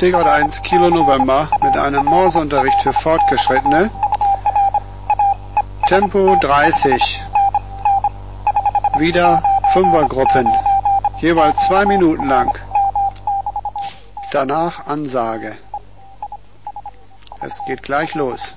Degrat 1 Kilo November mit einem Morseunterricht für Fortgeschrittene. Tempo 30. Wieder Fünfergruppen. Jeweils zwei Minuten lang. Danach Ansage. Es geht gleich los.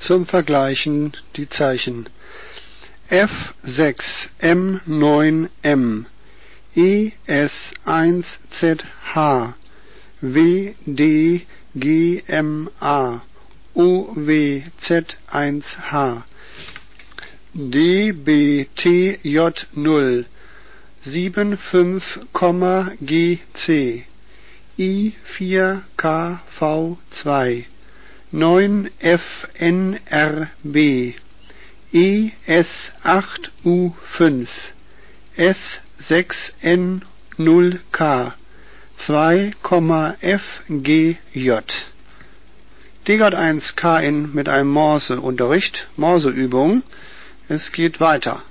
Zum Vergleichen die Zeichen. F6M9M ES1ZH WDGMA OWZ1H DBTJ0 75,GC I4KV2 9FNRB ES8U5 S6N0K 2,FGJ Degard 1 KN mit einem Morse-Unterricht, Morseübung. Es geht weiter.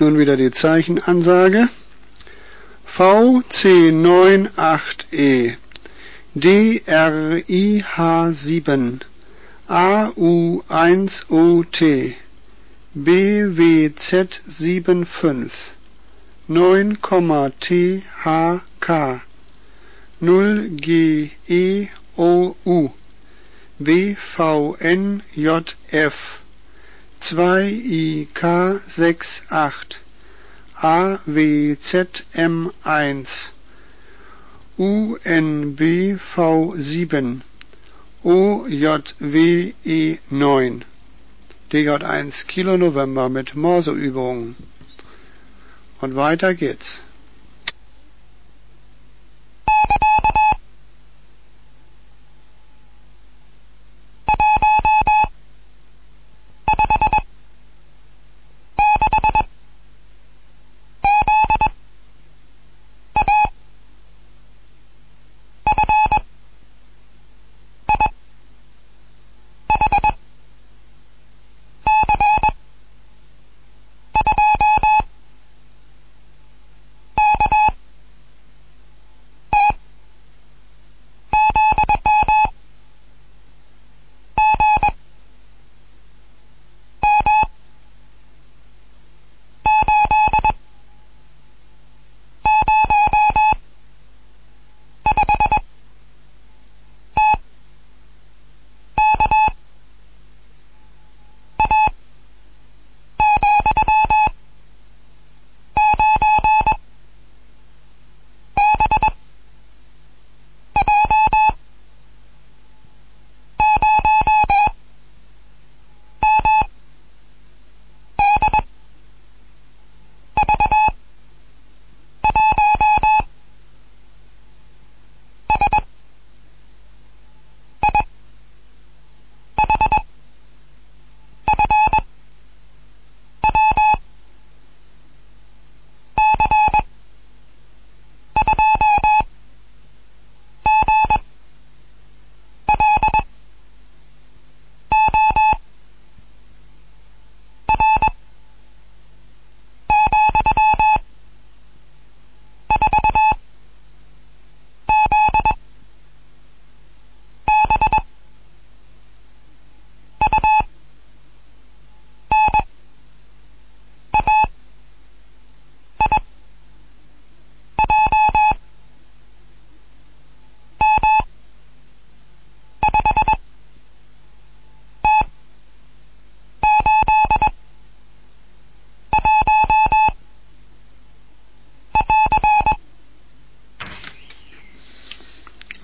Nun wieder die Zeichenansage. VC98E DRIH7 AU1OT BWZ75 9, THK 0 GEOU BVNJF 2IK68 AWZM1 UNBV7 OJWE9 DJ1 Kilo November mit Morseübungen. Und weiter geht's.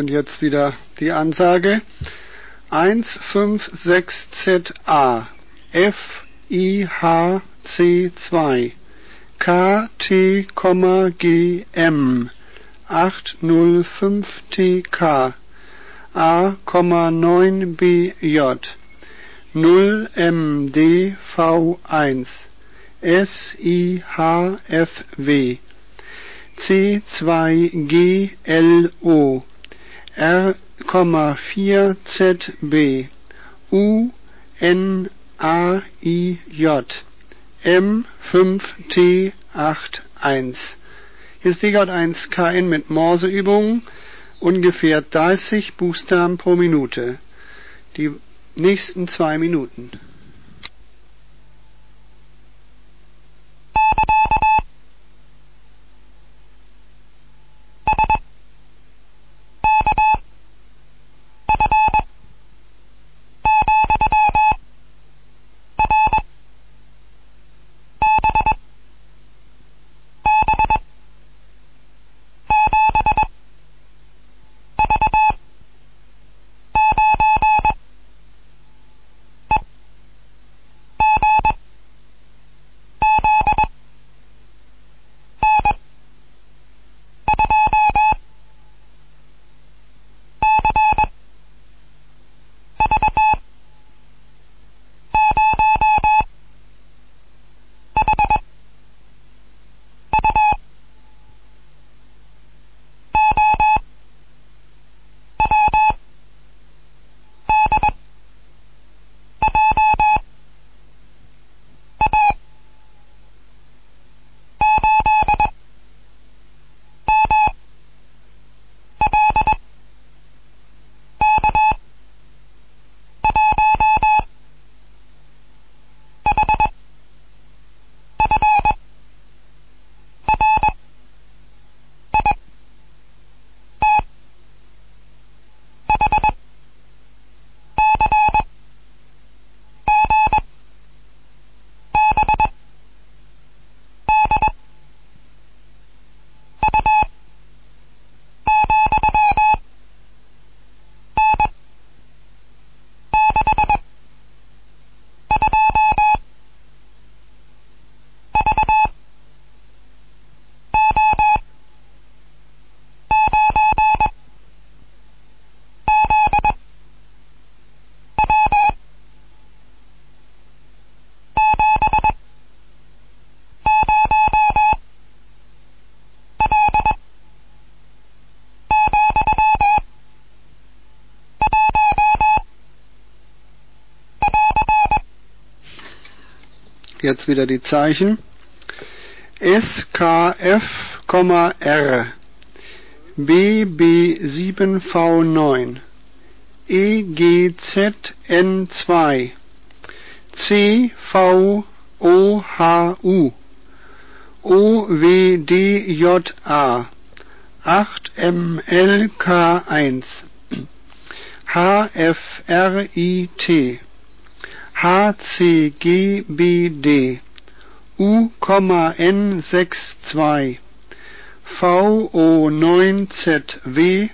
Und jetzt wieder die Ansage. 156ZA FIHC2 KT,GM 805TK A,9BJ 0MDV1 SIHFW C2GLO R,4ZB UNAIJ M5T81 Hier ist DJ1 KN mit Morseübungen, ungefähr 30 Buchstaben pro Minute. Die nächsten zwei Minuten. Jetzt wieder die Zeichen. SKF, R BB7V9 EGZN2 CVOHU OWDJA 8MLK1 HFRIT HCGBD U,N62 VO9ZW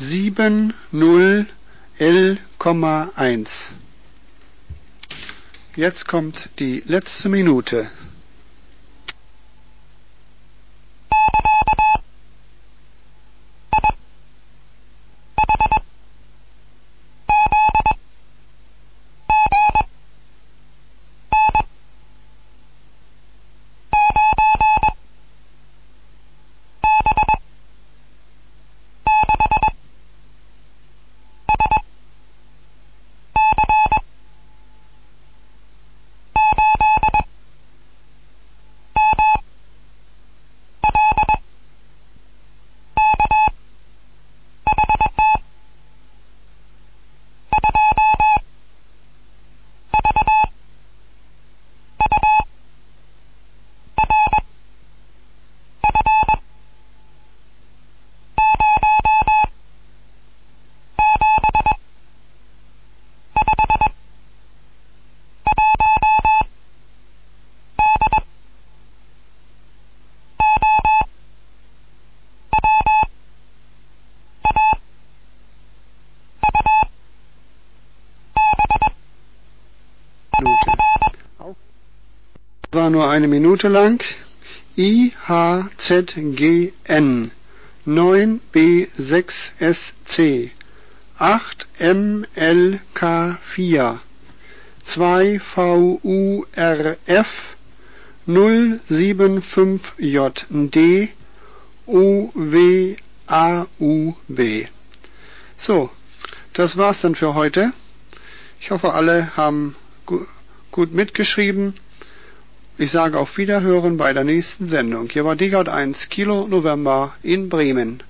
70L,1 Jetzt kommt die letzte Minute. War nur eine Minute lang. IHZGN 9B6SC 8MLK4 2VURF 075JD OWAUB. So, das war's dann für heute. Ich hoffe, alle haben gut mitgeschrieben. Ich sage auf Wiederhören bei der nächsten Sendung. Hier war Digard 1 Kilo November in Bremen.